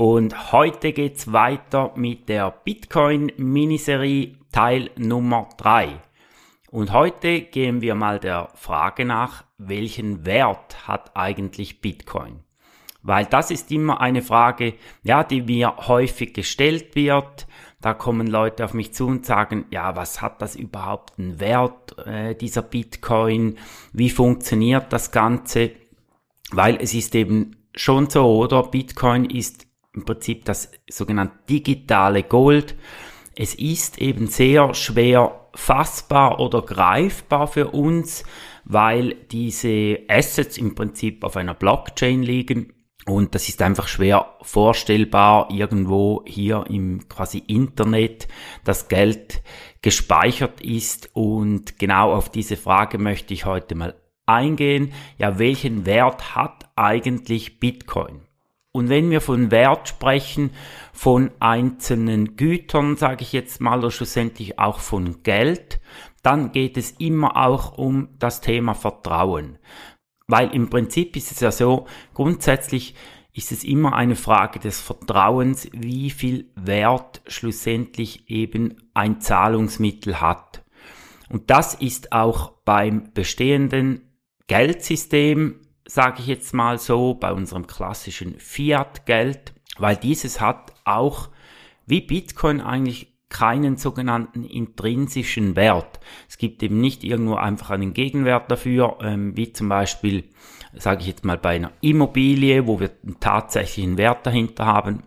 Und heute geht's weiter mit der Bitcoin-Miniserie Teil Nummer 3. Und heute gehen wir mal der Frage nach, welchen Wert hat eigentlich Bitcoin? Weil das ist immer eine Frage, ja, die mir häufig gestellt wird. Da kommen Leute auf mich zu und sagen, ja, was hat das überhaupt einen Wert, äh, dieser Bitcoin? Wie funktioniert das Ganze? Weil es ist eben schon so, oder? Bitcoin ist im Prinzip das sogenannte digitale Gold. Es ist eben sehr schwer fassbar oder greifbar für uns, weil diese Assets im Prinzip auf einer Blockchain liegen und das ist einfach schwer vorstellbar irgendwo hier im quasi Internet, das Geld gespeichert ist und genau auf diese Frage möchte ich heute mal eingehen. Ja, welchen Wert hat eigentlich Bitcoin? Und wenn wir von Wert sprechen, von einzelnen Gütern, sage ich jetzt mal, oder schlussendlich auch von Geld, dann geht es immer auch um das Thema Vertrauen. Weil im Prinzip ist es ja so, grundsätzlich ist es immer eine Frage des Vertrauens, wie viel Wert schlussendlich eben ein Zahlungsmittel hat. Und das ist auch beim bestehenden Geldsystem sage ich jetzt mal so, bei unserem klassischen Fiat-Geld, weil dieses hat auch wie Bitcoin eigentlich keinen sogenannten intrinsischen Wert. Es gibt eben nicht irgendwo einfach einen Gegenwert dafür, ähm, wie zum Beispiel, sage ich jetzt mal, bei einer Immobilie, wo wir einen tatsächlichen Wert dahinter haben.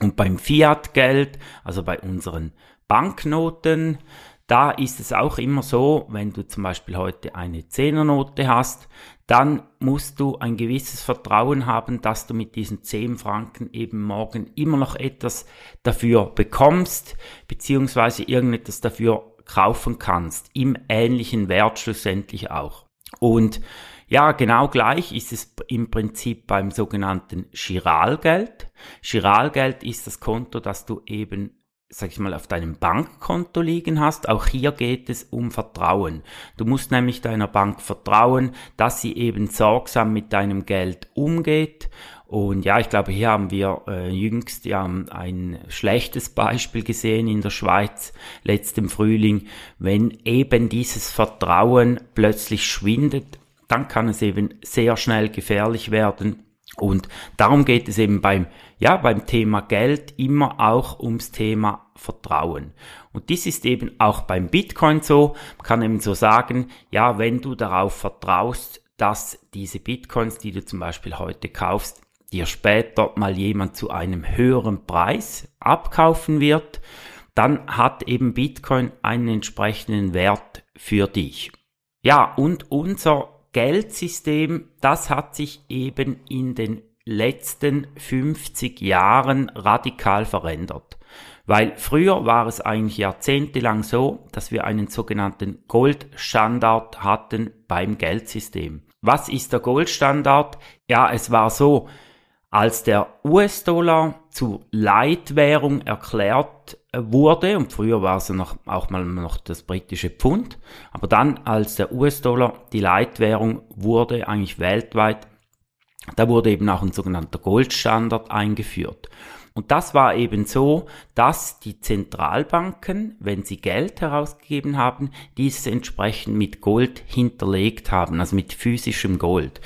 Und beim Fiat-Geld, also bei unseren Banknoten, da ist es auch immer so, wenn du zum Beispiel heute eine Zehnernote hast, dann musst du ein gewisses Vertrauen haben, dass du mit diesen 10 Franken eben morgen immer noch etwas dafür bekommst, beziehungsweise irgendetwas dafür kaufen kannst, im ähnlichen Wert schlussendlich auch. Und ja, genau gleich ist es im Prinzip beim sogenannten Chiralgeld. Chiralgeld ist das Konto, das du eben sag ich mal, auf deinem Bankkonto liegen hast. Auch hier geht es um Vertrauen. Du musst nämlich deiner Bank vertrauen, dass sie eben sorgsam mit deinem Geld umgeht. Und ja, ich glaube, hier haben wir äh, jüngst ja ein schlechtes Beispiel gesehen in der Schweiz letztem Frühling. Wenn eben dieses Vertrauen plötzlich schwindet, dann kann es eben sehr schnell gefährlich werden. Und darum geht es eben beim, ja, beim Thema Geld immer auch ums Thema Vertrauen. Und dies ist eben auch beim Bitcoin so. Man kann eben so sagen, ja, wenn du darauf vertraust, dass diese Bitcoins, die du zum Beispiel heute kaufst, dir später mal jemand zu einem höheren Preis abkaufen wird, dann hat eben Bitcoin einen entsprechenden Wert für dich. Ja, und unser Geldsystem, das hat sich eben in den letzten 50 Jahren radikal verändert. Weil früher war es eigentlich jahrzehntelang so, dass wir einen sogenannten Goldstandard hatten beim Geldsystem. Was ist der Goldstandard? Ja, es war so, als der US-Dollar zu Leitwährung erklärt äh, wurde, und früher war es noch, auch mal noch das britische Pfund, aber dann, als der US-Dollar die Leitwährung wurde, eigentlich weltweit, da wurde eben auch ein sogenannter Goldstandard eingeführt. Und das war eben so, dass die Zentralbanken, wenn sie Geld herausgegeben haben, dieses entsprechend mit Gold hinterlegt haben, also mit physischem Gold.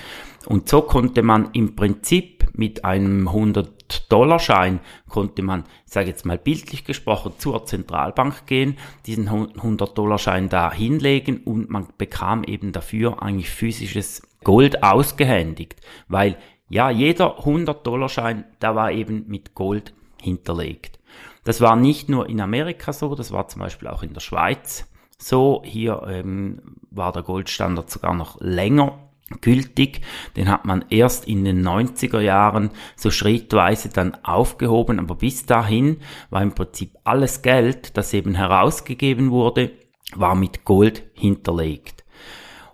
Und so konnte man im Prinzip mit einem 100-Dollar-Schein konnte man, ich sage jetzt mal bildlich gesprochen, zur Zentralbank gehen, diesen 100-Dollar-Schein da hinlegen und man bekam eben dafür eigentlich physisches Gold ausgehändigt, weil ja, jeder 100-Dollar-Schein, da war eben mit Gold hinterlegt. Das war nicht nur in Amerika so, das war zum Beispiel auch in der Schweiz so. Hier ähm, war der Goldstandard sogar noch länger gültig. Den hat man erst in den 90er Jahren so schrittweise dann aufgehoben, aber bis dahin war im Prinzip alles Geld, das eben herausgegeben wurde, war mit Gold hinterlegt.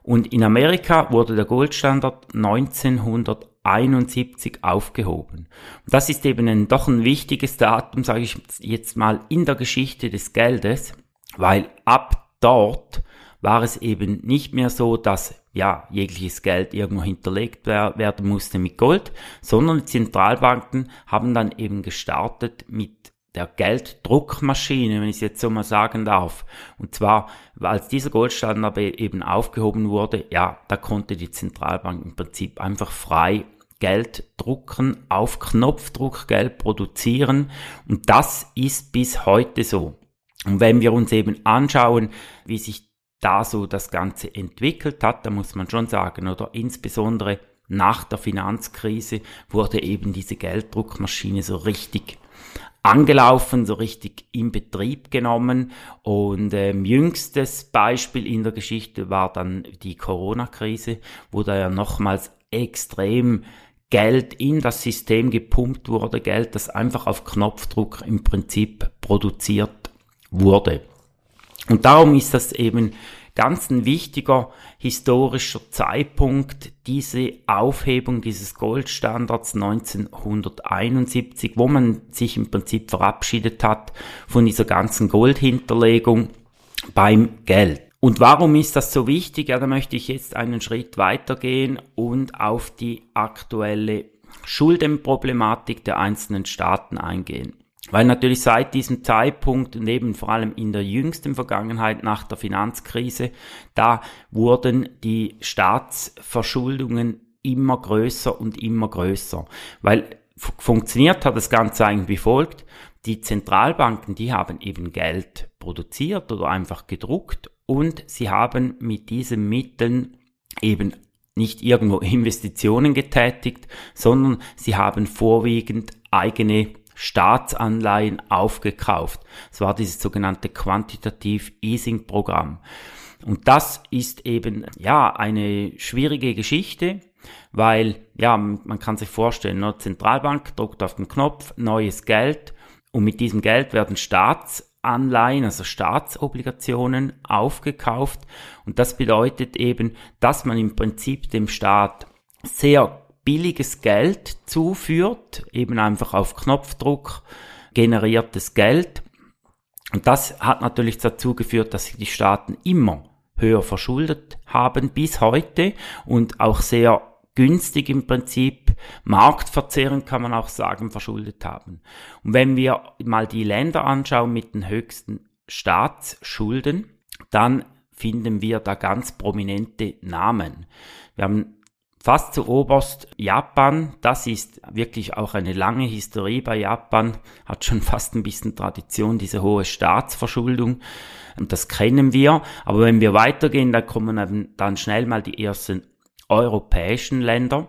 Und in Amerika wurde der Goldstandard 1971 aufgehoben. Das ist eben ein, doch ein wichtiges Datum, sage ich jetzt mal, in der Geschichte des Geldes, weil ab dort war es eben nicht mehr so, dass ja, jegliches Geld irgendwo hinterlegt werden musste mit Gold, sondern die Zentralbanken haben dann eben gestartet mit der Gelddruckmaschine, wenn ich es jetzt so mal sagen darf. Und zwar, als dieser Goldstandard eben aufgehoben wurde, ja, da konnte die Zentralbank im Prinzip einfach frei Geld drucken, auf Knopfdruck Geld produzieren. Und das ist bis heute so. Und wenn wir uns eben anschauen, wie sich da so das Ganze entwickelt hat, da muss man schon sagen, oder insbesondere nach der Finanzkrise wurde eben diese Gelddruckmaschine so richtig angelaufen, so richtig in Betrieb genommen. Und ähm, jüngstes Beispiel in der Geschichte war dann die Corona-Krise, wo da ja nochmals extrem Geld in das System gepumpt wurde, Geld, das einfach auf Knopfdruck im Prinzip produziert wurde. Und darum ist das eben ganz ein wichtiger historischer Zeitpunkt, diese Aufhebung dieses Goldstandards 1971, wo man sich im Prinzip verabschiedet hat von dieser ganzen Goldhinterlegung beim Geld. Und warum ist das so wichtig? Ja, da möchte ich jetzt einen Schritt weitergehen und auf die aktuelle Schuldenproblematik der einzelnen Staaten eingehen. Weil natürlich seit diesem Zeitpunkt und eben vor allem in der jüngsten Vergangenheit nach der Finanzkrise, da wurden die Staatsverschuldungen immer größer und immer größer. Weil funktioniert hat das Ganze eigentlich wie folgt. Die Zentralbanken, die haben eben Geld produziert oder einfach gedruckt und sie haben mit diesen Mitteln eben nicht irgendwo Investitionen getätigt, sondern sie haben vorwiegend eigene Staatsanleihen aufgekauft. Es war dieses sogenannte Quantitative Easing Programm. Und das ist eben, ja, eine schwierige Geschichte, weil, ja, man kann sich vorstellen, eine Zentralbank drückt auf den Knopf, neues Geld und mit diesem Geld werden Staatsanleihen, also Staatsobligationen aufgekauft und das bedeutet eben, dass man im Prinzip dem Staat sehr billiges Geld zuführt, eben einfach auf Knopfdruck generiertes Geld. Und das hat natürlich dazu geführt, dass sich die Staaten immer höher verschuldet haben bis heute und auch sehr günstig im Prinzip, marktverzehrend kann man auch sagen, verschuldet haben. Und wenn wir mal die Länder anschauen mit den höchsten Staatsschulden, dann finden wir da ganz prominente Namen. Wir haben Fast zu oberst Japan, das ist wirklich auch eine lange Historie bei Japan, hat schon fast ein bisschen Tradition, diese hohe Staatsverschuldung. Und das kennen wir. Aber wenn wir weitergehen, da kommen dann schnell mal die ersten europäischen Länder.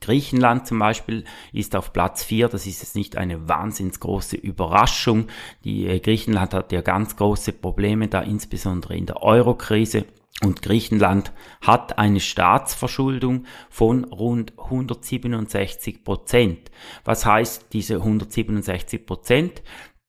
Griechenland zum Beispiel ist auf Platz 4, das ist jetzt nicht eine wahnsinns große Überraschung. Die äh, Griechenland hat ja ganz große Probleme da, insbesondere in der Eurokrise. Und Griechenland hat eine Staatsverschuldung von rund 167 Prozent. Was heißt diese 167 Prozent?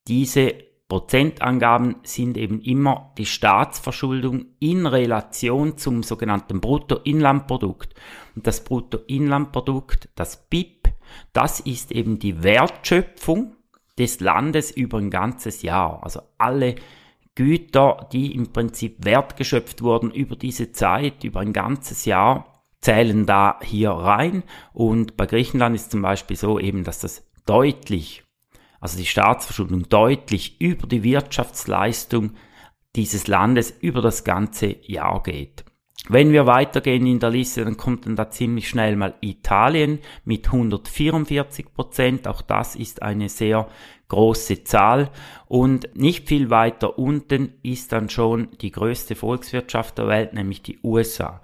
Diese Prozentangaben sind eben immer die Staatsverschuldung in Relation zum sogenannten Bruttoinlandprodukt. Und das Bruttoinlandprodukt, das BIP, das ist eben die Wertschöpfung des Landes über ein ganzes Jahr. Also alle Güter, die im Prinzip wertgeschöpft wurden über diese Zeit, über ein ganzes Jahr, zählen da hier rein. Und bei Griechenland ist zum Beispiel so eben, dass das deutlich, also die Staatsverschuldung deutlich über die Wirtschaftsleistung dieses Landes über das ganze Jahr geht. Wenn wir weitergehen in der Liste, dann kommt dann da ziemlich schnell mal Italien mit 144 Prozent. Auch das ist eine sehr große Zahl. Und nicht viel weiter unten ist dann schon die größte Volkswirtschaft der Welt, nämlich die USA.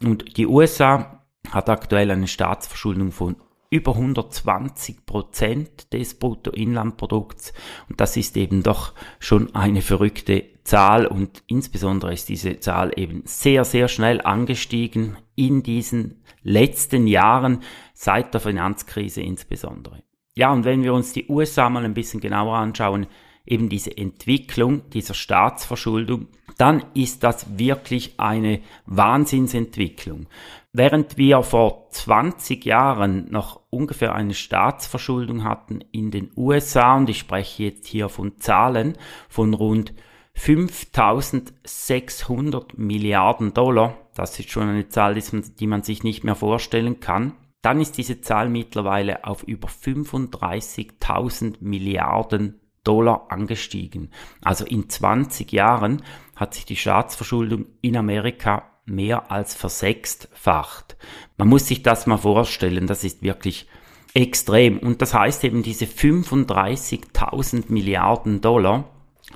Und die USA hat aktuell eine Staatsverschuldung von über 120 Prozent des Bruttoinlandprodukts. Und das ist eben doch schon eine verrückte Zahl und insbesondere ist diese Zahl eben sehr, sehr schnell angestiegen in diesen letzten Jahren, seit der Finanzkrise insbesondere. Ja, und wenn wir uns die USA mal ein bisschen genauer anschauen, eben diese Entwicklung dieser Staatsverschuldung, dann ist das wirklich eine Wahnsinnsentwicklung. Während wir vor 20 Jahren noch ungefähr eine Staatsverschuldung hatten in den USA, und ich spreche jetzt hier von Zahlen von rund 5600 Milliarden Dollar, das ist schon eine Zahl, die man sich nicht mehr vorstellen kann, dann ist diese Zahl mittlerweile auf über 35.000 Milliarden Dollar angestiegen. Also in 20 Jahren hat sich die Staatsverschuldung in Amerika mehr als versechstfacht. Man muss sich das mal vorstellen, das ist wirklich extrem. Und das heißt eben diese 35.000 Milliarden Dollar,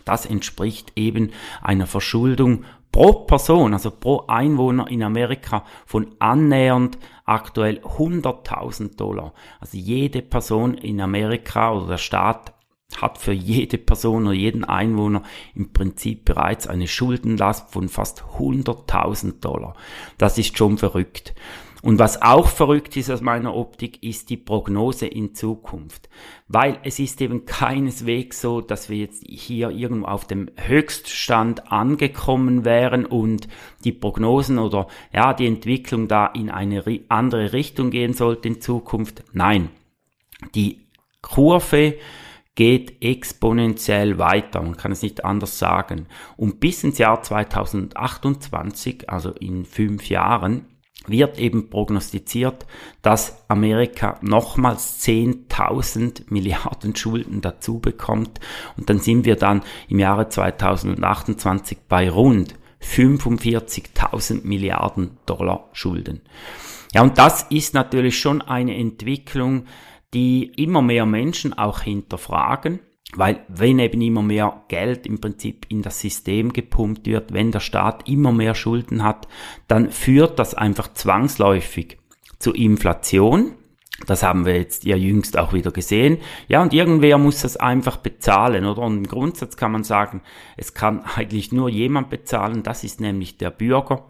das entspricht eben einer Verschuldung pro Person, also pro Einwohner in Amerika von annähernd aktuell 100.000 Dollar. Also jede Person in Amerika oder der Staat hat für jede Person oder jeden Einwohner im Prinzip bereits eine Schuldenlast von fast 100.000 Dollar. Das ist schon verrückt. Und was auch verrückt ist aus meiner Optik, ist die Prognose in Zukunft. Weil es ist eben keineswegs so, dass wir jetzt hier irgendwo auf dem Höchststand angekommen wären und die Prognosen oder ja, die Entwicklung da in eine andere Richtung gehen sollte in Zukunft. Nein. Die Kurve geht exponentiell weiter, man kann es nicht anders sagen. Und bis ins Jahr 2028, also in fünf Jahren, wird eben prognostiziert, dass Amerika nochmals 10.000 Milliarden Schulden dazu bekommt und dann sind wir dann im Jahre 2028 bei rund 45.000 Milliarden Dollar Schulden. Ja, und das ist natürlich schon eine Entwicklung, die immer mehr Menschen auch hinterfragen, weil wenn eben immer mehr Geld im Prinzip in das System gepumpt wird, wenn der Staat immer mehr Schulden hat, dann führt das einfach zwangsläufig zu Inflation. Das haben wir jetzt ja jüngst auch wieder gesehen. Ja, und irgendwer muss das einfach bezahlen, oder? Und im Grundsatz kann man sagen, es kann eigentlich nur jemand bezahlen, das ist nämlich der Bürger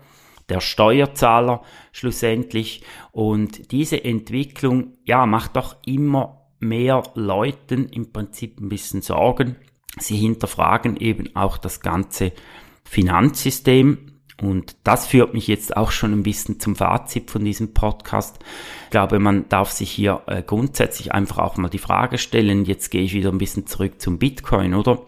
der Steuerzahler schlussendlich. Und diese Entwicklung, ja, macht doch immer mehr Leuten im Prinzip ein bisschen Sorgen. Sie hinterfragen eben auch das ganze Finanzsystem. Und das führt mich jetzt auch schon ein bisschen zum Fazit von diesem Podcast. Ich glaube, man darf sich hier äh, grundsätzlich einfach auch mal die Frage stellen, jetzt gehe ich wieder ein bisschen zurück zum Bitcoin, oder?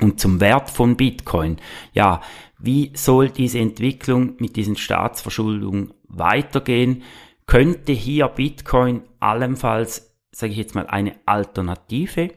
Und zum Wert von Bitcoin. Ja, wie soll diese Entwicklung mit diesen Staatsverschuldungen weitergehen? Könnte hier Bitcoin allenfalls, sage ich jetzt mal, eine Alternative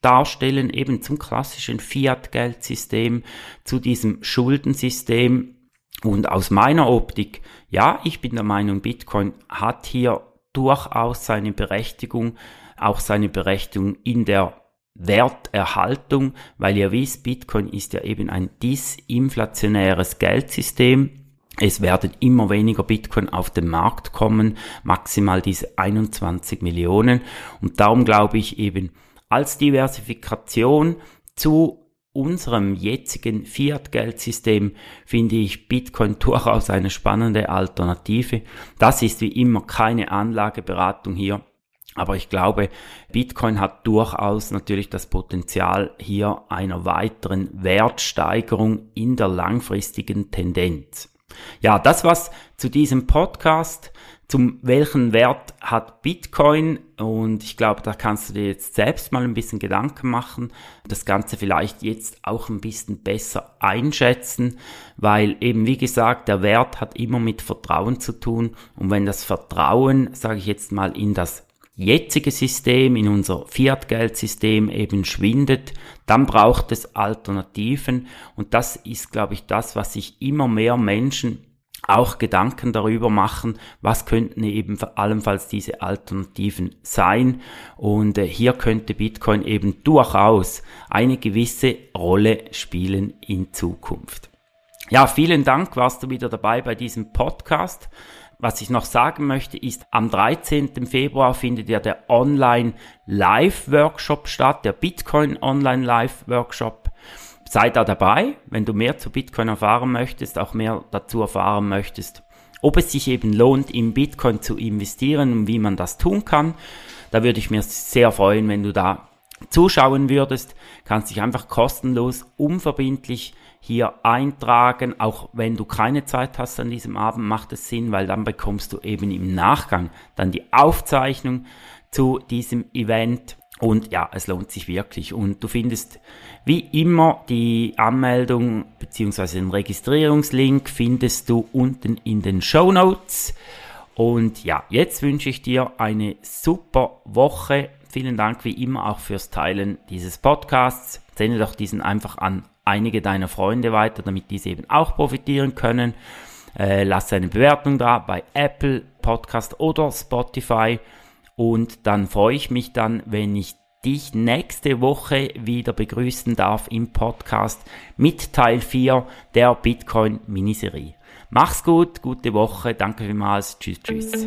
darstellen, eben zum klassischen Fiat-Geldsystem, zu diesem Schuldensystem? Und aus meiner Optik, ja, ich bin der Meinung, Bitcoin hat hier durchaus seine Berechtigung, auch seine Berechtigung in der Werterhaltung, weil ihr wisst, Bitcoin ist ja eben ein disinflationäres Geldsystem. Es werden immer weniger Bitcoin auf den Markt kommen, maximal diese 21 Millionen. Und darum glaube ich eben als Diversifikation zu unserem jetzigen Fiat-Geldsystem finde ich Bitcoin durchaus eine spannende Alternative. Das ist wie immer keine Anlageberatung hier. Aber ich glaube, Bitcoin hat durchaus natürlich das Potenzial hier einer weiteren Wertsteigerung in der langfristigen Tendenz. Ja, das was zu diesem Podcast. Zum welchen Wert hat Bitcoin? Und ich glaube, da kannst du dir jetzt selbst mal ein bisschen Gedanken machen. Das Ganze vielleicht jetzt auch ein bisschen besser einschätzen, weil eben, wie gesagt, der Wert hat immer mit Vertrauen zu tun. Und wenn das Vertrauen, sage ich jetzt mal, in das jetzige System, in unser Fiat-Geldsystem eben schwindet, dann braucht es Alternativen und das ist, glaube ich, das, was sich immer mehr Menschen auch Gedanken darüber machen, was könnten eben allenfalls diese Alternativen sein. Und äh, hier könnte Bitcoin eben durchaus eine gewisse Rolle spielen in Zukunft. Ja, vielen Dank, warst du wieder dabei bei diesem Podcast. Was ich noch sagen möchte, ist, am 13. Februar findet ja der Online Live Workshop statt, der Bitcoin Online Live Workshop. sei da dabei, wenn du mehr zu Bitcoin erfahren möchtest, auch mehr dazu erfahren möchtest, ob es sich eben lohnt, in Bitcoin zu investieren und wie man das tun kann. Da würde ich mir sehr freuen, wenn du da zuschauen würdest. Kannst dich einfach kostenlos, unverbindlich hier eintragen. Auch wenn du keine Zeit hast an diesem Abend, macht es Sinn, weil dann bekommst du eben im Nachgang dann die Aufzeichnung zu diesem Event. Und ja, es lohnt sich wirklich. Und du findest wie immer die Anmeldung bzw. den Registrierungslink findest du unten in den Show Notes. Und ja, jetzt wünsche ich dir eine super Woche. Vielen Dank wie immer auch fürs Teilen dieses Podcasts. Sende doch diesen einfach an einige deiner Freunde weiter, damit diese eben auch profitieren können. Äh, lass eine Bewertung da bei Apple Podcast oder Spotify. Und dann freue ich mich dann, wenn ich dich nächste Woche wieder begrüßen darf im Podcast mit Teil 4 der Bitcoin Miniserie. Mach's gut, gute Woche, danke vielmals, tschüss, tschüss.